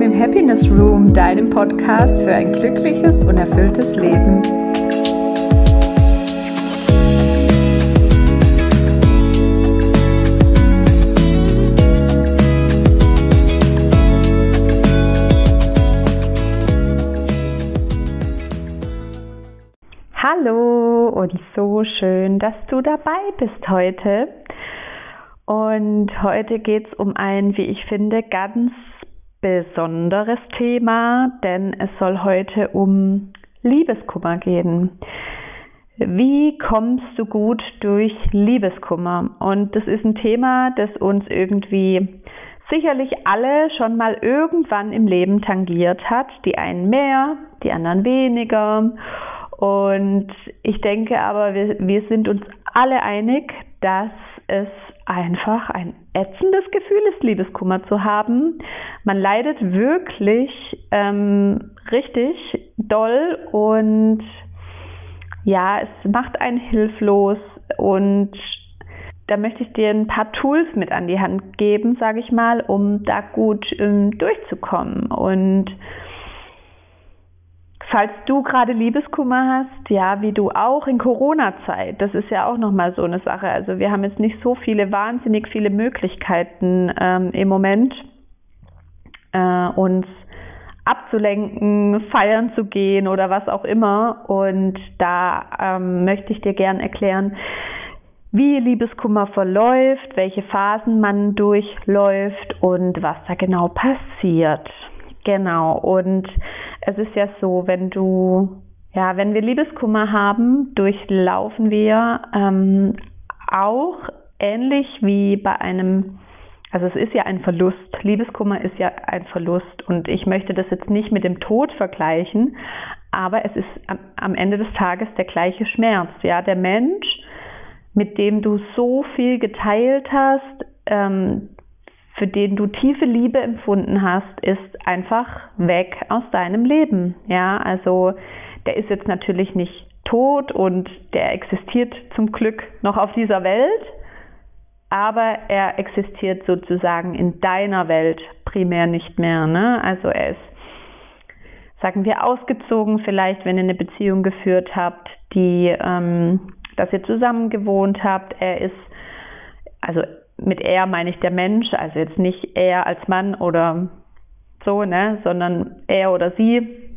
willkommen im Happiness Room, deinem Podcast für ein glückliches und erfülltes Leben. Hallo und so schön, dass du dabei bist heute. Und heute geht es um ein, wie ich finde, ganz besonderes Thema, denn es soll heute um Liebeskummer gehen. Wie kommst du gut durch Liebeskummer? Und das ist ein Thema, das uns irgendwie sicherlich alle schon mal irgendwann im Leben tangiert hat. Die einen mehr, die anderen weniger. Und ich denke aber, wir, wir sind uns alle einig, dass es einfach ein ätzendes Gefühl ist, Liebeskummer zu haben. Man leidet wirklich ähm, richtig doll und ja, es macht einen hilflos und da möchte ich dir ein paar Tools mit an die Hand geben, sage ich mal, um da gut ähm, durchzukommen und Falls du gerade Liebeskummer hast, ja, wie du auch in Corona-Zeit, das ist ja auch nochmal so eine Sache. Also wir haben jetzt nicht so viele, wahnsinnig viele Möglichkeiten ähm, im Moment, äh, uns abzulenken, feiern zu gehen oder was auch immer. Und da ähm, möchte ich dir gern erklären, wie Liebeskummer verläuft, welche Phasen man durchläuft und was da genau passiert. Genau. Und es ist ja so, wenn du, ja, wenn wir Liebeskummer haben, durchlaufen wir ähm, auch ähnlich wie bei einem, also es ist ja ein Verlust. Liebeskummer ist ja ein Verlust. Und ich möchte das jetzt nicht mit dem Tod vergleichen, aber es ist am, Ende des Tages der gleiche Schmerz. Ja, der Mensch, mit dem du so viel geteilt hast, ähm, für den du tiefe Liebe empfunden hast, ist einfach weg aus deinem Leben. Ja, also der ist jetzt natürlich nicht tot und der existiert zum Glück noch auf dieser Welt, aber er existiert sozusagen in deiner Welt primär nicht mehr. Ne? Also er ist, sagen wir, ausgezogen, vielleicht, wenn ihr eine Beziehung geführt habt, die, ähm, dass ihr zusammen gewohnt habt. Er ist, also mit er meine ich der Mensch, also jetzt nicht er als Mann oder so, ne, sondern er oder sie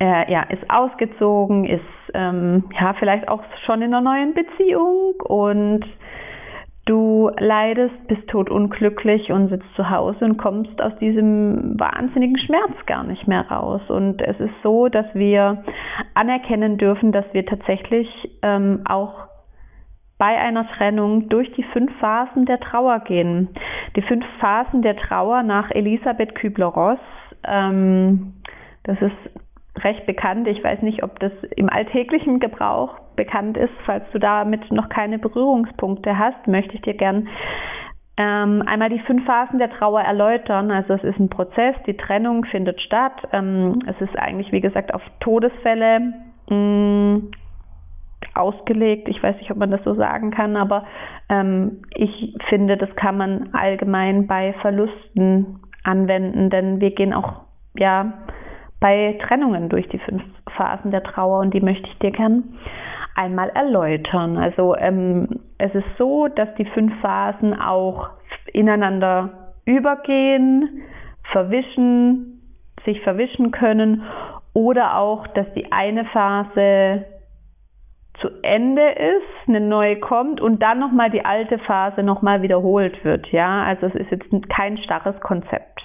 äh, ja, ist ausgezogen, ist ähm, ja vielleicht auch schon in einer neuen Beziehung und du leidest, bist totunglücklich und sitzt zu Hause und kommst aus diesem wahnsinnigen Schmerz gar nicht mehr raus. Und es ist so, dass wir anerkennen dürfen, dass wir tatsächlich ähm, auch bei einer Trennung durch die fünf Phasen der Trauer gehen. Die fünf Phasen der Trauer nach Elisabeth Kübler-Ross. Ähm, das ist recht bekannt. Ich weiß nicht, ob das im alltäglichen Gebrauch bekannt ist. Falls du damit noch keine Berührungspunkte hast, möchte ich dir gern ähm, einmal die fünf Phasen der Trauer erläutern. Also es ist ein Prozess, die Trennung findet statt. Ähm, es ist eigentlich, wie gesagt, auf Todesfälle mh, mm, ausgelegt. Ich weiß nicht, ob man das so sagen kann, aber ähm, ich finde, das kann man allgemein bei Verlusten anwenden, denn wir gehen auch ja bei Trennungen durch die fünf Phasen der Trauer und die möchte ich dir gern einmal erläutern. Also ähm, es ist so, dass die fünf Phasen auch ineinander übergehen, verwischen, sich verwischen können oder auch, dass die eine Phase zu Ende ist, eine neue kommt und dann nochmal die alte Phase nochmal wiederholt wird. Ja, also es ist jetzt kein starres Konzept.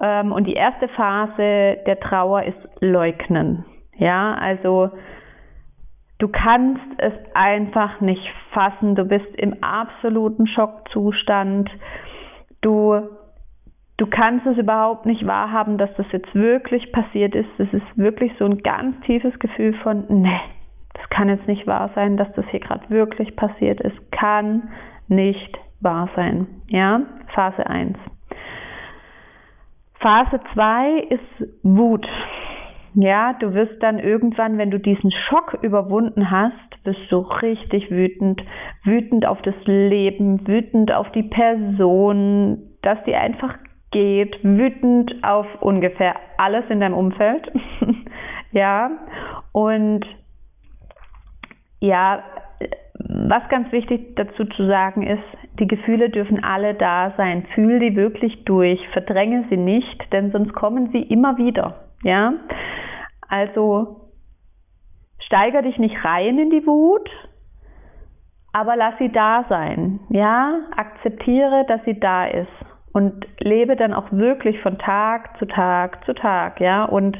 Ähm, und die erste Phase der Trauer ist Leugnen. Ja, also du kannst es einfach nicht fassen. Du bist im absoluten Schockzustand. Du du kannst es überhaupt nicht wahrhaben, dass das jetzt wirklich passiert ist. Das ist wirklich so ein ganz tiefes Gefühl von, ne, das kann jetzt nicht wahr sein, dass das hier gerade wirklich passiert ist. Kann nicht wahr sein. Ja, Phase 1. Phase 2 ist Wut. Ja, du wirst dann irgendwann, wenn du diesen Schock überwunden hast, bist du richtig wütend. Wütend auf das Leben, wütend auf die Person, dass die einfach geht wütend auf ungefähr alles in deinem Umfeld. ja, und ja, was ganz wichtig dazu zu sagen ist, die Gefühle dürfen alle da sein. Fühl die wirklich durch, verdränge sie nicht, denn sonst kommen sie immer wieder. Ja, also steiger dich nicht rein in die Wut, aber lass sie da sein. Ja, akzeptiere, dass sie da ist und lebe dann auch wirklich von Tag zu Tag zu Tag. Ja, und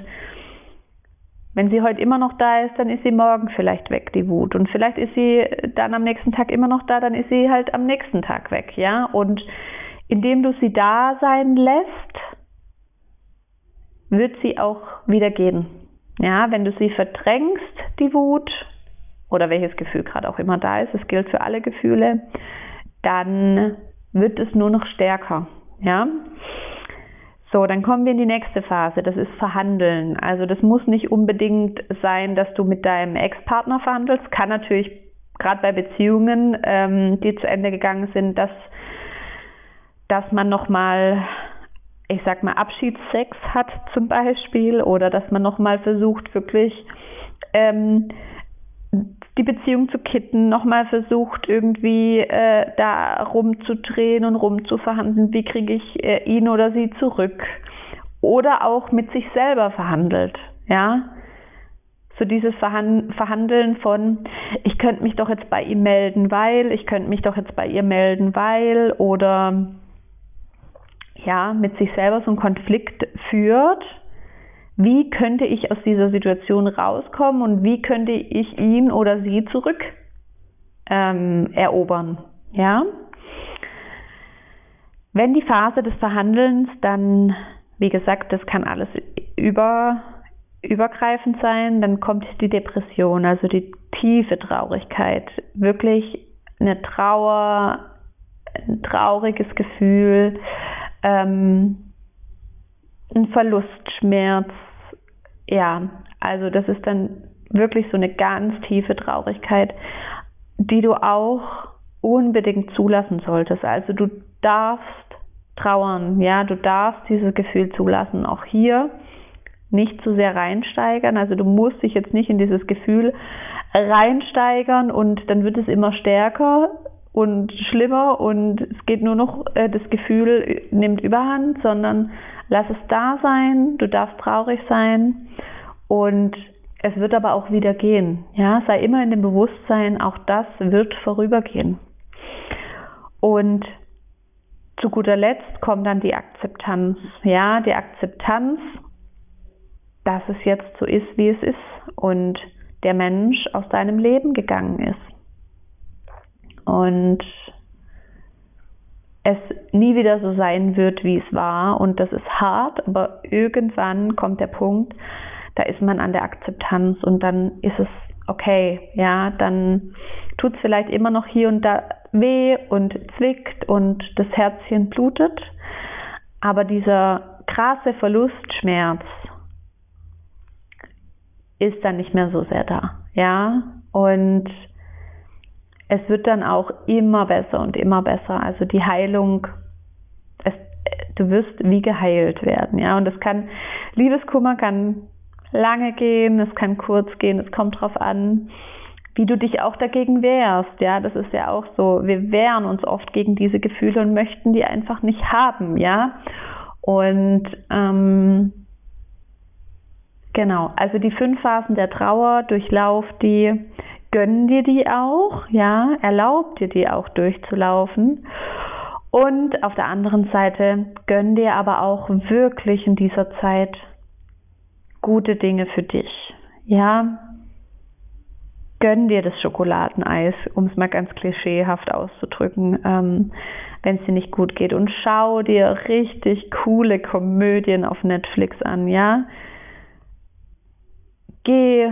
wenn sie heute immer noch da ist, dann ist sie morgen vielleicht weg, die Wut. Und vielleicht ist sie dann am nächsten Tag immer noch da, dann ist sie halt am nächsten Tag weg, ja. Und indem du sie da sein lässt, wird sie auch wieder gehen. Ja, wenn du sie verdrängst, die Wut, oder welches Gefühl gerade auch immer da ist, es gilt für alle Gefühle, dann wird es nur noch stärker. Ja, so, dann kommen wir in die nächste Phase, das ist Verhandeln. Also das muss nicht unbedingt sein, dass du mit deinem Ex-Partner verhandelst. Kann natürlich gerade bei Beziehungen, ähm, die zu Ende gegangen sind, dass, dass man nochmal, ich sag mal, Abschiedssex hat zum Beispiel oder dass man nochmal versucht, wirklich ähm, die Beziehung zu kitten, nochmal versucht, irgendwie äh, da rumzudrehen und rumzuverhandeln, wie kriege ich äh, ihn oder sie zurück. Oder auch mit sich selber verhandelt, ja. So dieses Verhandeln von, ich könnte mich doch jetzt bei ihm melden, weil, ich könnte mich doch jetzt bei ihr melden, weil, oder ja, mit sich selber so einen Konflikt führt wie könnte ich aus dieser Situation rauskommen und wie könnte ich ihn oder sie zurück ähm, erobern. Ja? Wenn die Phase des Verhandelns dann, wie gesagt, das kann alles über, übergreifend sein, dann kommt die Depression, also die tiefe Traurigkeit, wirklich eine Trauer, ein trauriges Gefühl, ähm, ein Verlustschmerz. Ja, also das ist dann wirklich so eine ganz tiefe Traurigkeit, die du auch unbedingt zulassen solltest. Also du darfst trauern, ja, du darfst dieses Gefühl zulassen. Auch hier nicht zu sehr reinsteigern. Also du musst dich jetzt nicht in dieses Gefühl reinsteigern und dann wird es immer stärker und schlimmer und es geht nur noch, äh, das Gefühl nimmt überhand, sondern Lass es da sein, du darfst traurig sein und es wird aber auch wieder gehen. Ja, sei immer in dem Bewusstsein, auch das wird vorübergehen. Und zu guter Letzt kommt dann die Akzeptanz. Ja, die Akzeptanz, dass es jetzt so ist, wie es ist und der Mensch aus deinem Leben gegangen ist. Und es nie wieder so sein wird, wie es war. Und das ist hart, aber irgendwann kommt der Punkt, da ist man an der Akzeptanz und dann ist es okay. Ja, dann tut es vielleicht immer noch hier und da weh und zwickt und das Herzchen blutet. Aber dieser krasse Verlustschmerz ist dann nicht mehr so sehr da. Ja, und es wird dann auch immer besser und immer besser. Also die Heilung, es, du wirst wie geheilt werden, ja. Und es kann, Liebeskummer kann lange gehen, es kann kurz gehen, es kommt drauf an, wie du dich auch dagegen wehrst, ja. Das ist ja auch so. Wir wehren uns oft gegen diese Gefühle und möchten die einfach nicht haben, ja. Und ähm, genau, also die fünf Phasen der Trauer, durchlauf die gönn dir die auch, ja, erlaub dir die auch durchzulaufen. Und auf der anderen Seite gönn dir aber auch wirklich in dieser Zeit gute Dinge für dich. Ja, gönn dir das Schokoladeneis, um es mal ganz klischeehaft auszudrücken, ähm, wenn es dir nicht gut geht. Und schau dir richtig coole Komödien auf Netflix an, ja. Geh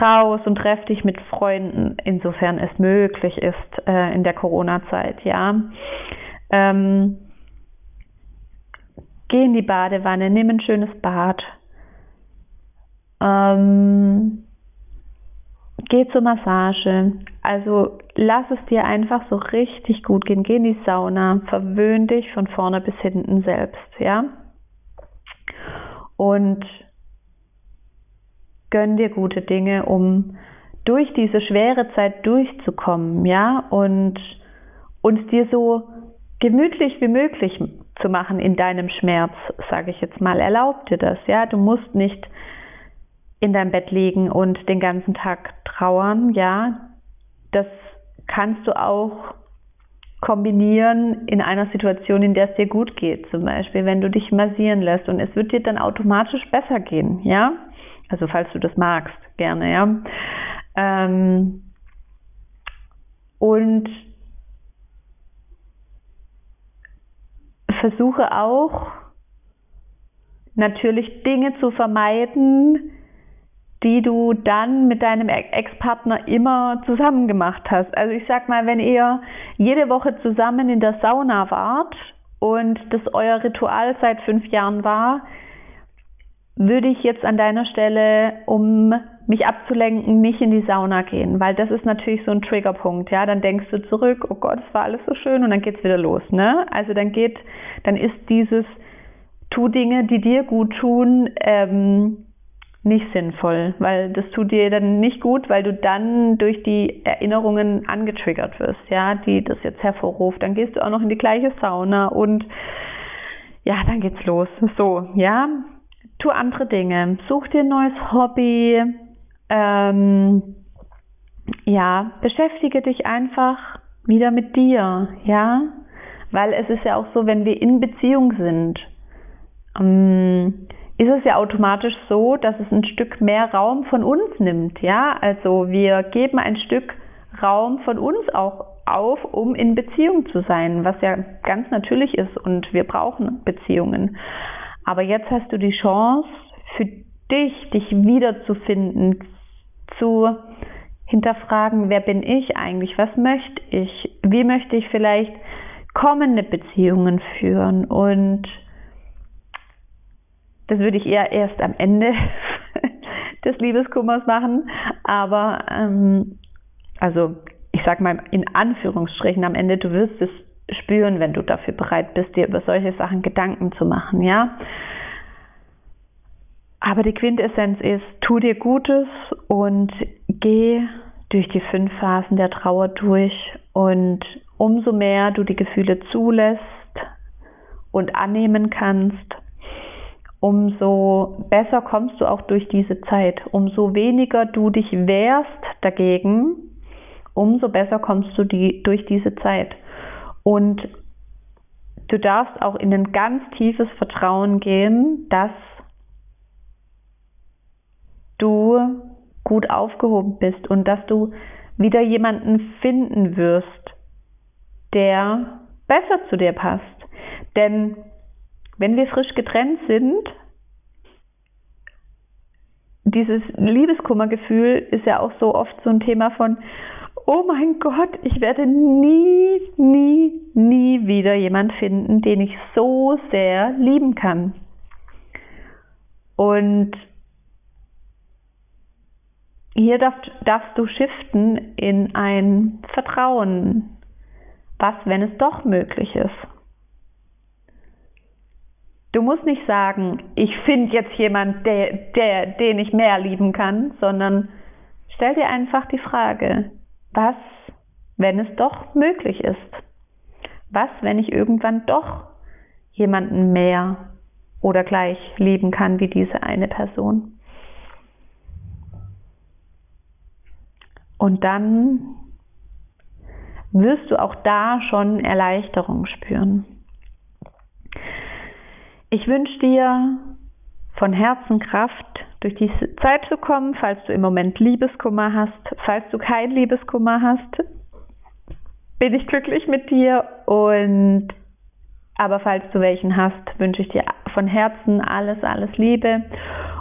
raus und treff dich mit Freunden, insofern es möglich ist äh, in der Corona-Zeit, ja. Ähm, geh in die Badewanne, nimm ein schönes Bad. Ähm, geh zur Massage, Also lass es dir einfach so richtig gut gehen. Geh in die Sauna, verwöhn dich von vorne bis hinten selbst, ja? Und gönn dir gute Dinge, um durch diese schwere Zeit durchzukommen, ja? Und uns dir so gemütlich wie möglich zu machen in deinem Schmerz, sage ich jetzt mal. Erlaub dir das, ja? Du musst nicht in dein Bett liegen und den ganzen Tag trauern, ja? Das kannst du auch kombinieren in einer Situation, in der es dir gut geht. Zum Beispiel, wenn du dich massieren lässt und es wird dir dann automatisch besser gehen, ja? Also falls du das magst, gerne, ja. Ähm, und versuche auch natürlich Dinge zu vermeiden, die du dann mit deinem Ex-Partner immer zusammen gemacht hast. Also ich sag mal, wenn ihr jede Woche zusammen in der Sauna wart und das euer Ritual seit fünf Jahren war, würde ich jetzt an deiner Stelle, um mich abzulenken, nicht in die Sauna gehen, weil das ist natürlich so ein Triggerpunkt, ja. Dann denkst du zurück, oh Gott, es war alles so schön und dann geht's wieder los, ne? Also dann geht, dann ist dieses tu Dinge, die dir gut tun, ähm, nicht sinnvoll, weil das tut dir dann nicht gut, weil du dann durch die Erinnerungen angetriggert wirst, ja, die das jetzt hervorruft. Dann gehst du auch noch in die gleiche Sauna und ja, dann geht's los. So, ja, tu andere Dinge, such dir ein neues Hobby, ähm, ja, beschäftige dich einfach wieder mit dir, ja, weil es ist ja auch so, wenn wir in Beziehung sind, ähm, ist es ja automatisch so, dass es ein Stück mehr Raum von uns nimmt. Ja, also wir geben ein Stück Raum von uns auch auf, um in Beziehung zu sein, was ja ganz natürlich ist und wir brauchen Beziehungen. Aber jetzt hast du die Chance für dich, dich wiederzufinden, zu hinterfragen, wer bin ich eigentlich, was möchte ich, wie möchte ich vielleicht kommende Beziehungen führen? Und das würde ich eher erst am Ende des Liebeskummers machen. Aber ähm, also ich sage mal in Anführungsstrichen am Ende, du wirst es spüren, wenn du dafür bereit bist, dir über solche Sachen Gedanken zu machen, ja. Aber die Quintessenz ist, tu dir Gutes und geh durch die fünf Phasen der Trauer durch und umso mehr du die Gefühle zulässt und annehmen kannst, umso besser kommst du auch durch diese Zeit. Umso weniger du dich wehrst dagegen, umso besser kommst du die, durch diese Zeit. Und du darfst auch in ein ganz tiefes Vertrauen gehen, dass du gut aufgehoben bist und dass du wieder jemanden finden wirst, der besser zu dir passt. Denn wenn wir frisch getrennt sind, dieses Liebeskummergefühl ist ja auch so oft so ein Thema von, oh mein Gott, ich werde nie, nie, nie wieder jemand finden, den ich so sehr lieben kann. Und hier darfst, darfst du shiften in ein Vertrauen. Was, wenn es doch möglich ist? Du musst nicht sagen, ich finde jetzt jemand, der, der, den ich mehr lieben kann, sondern stell dir einfach die Frage, was, wenn es doch möglich ist? Was, wenn ich irgendwann doch jemanden mehr oder gleich lieben kann wie diese eine Person? Und dann wirst du auch da schon Erleichterung spüren. Ich wünsche dir von Herzen Kraft, durch diese Zeit zu kommen, falls du im Moment Liebeskummer hast. Falls du kein Liebeskummer hast, bin ich glücklich mit dir und aber falls du welchen hast, wünsche ich dir von Herzen alles, alles Liebe,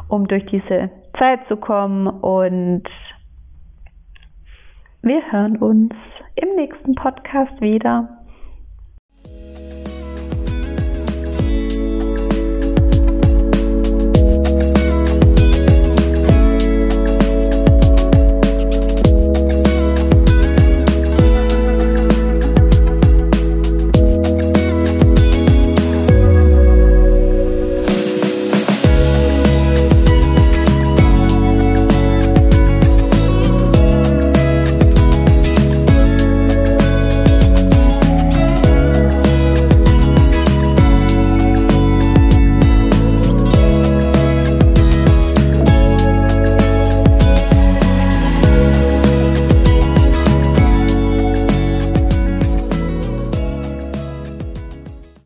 um durch diese Zeit zu kommen und wir hören uns im nächsten Podcast wieder.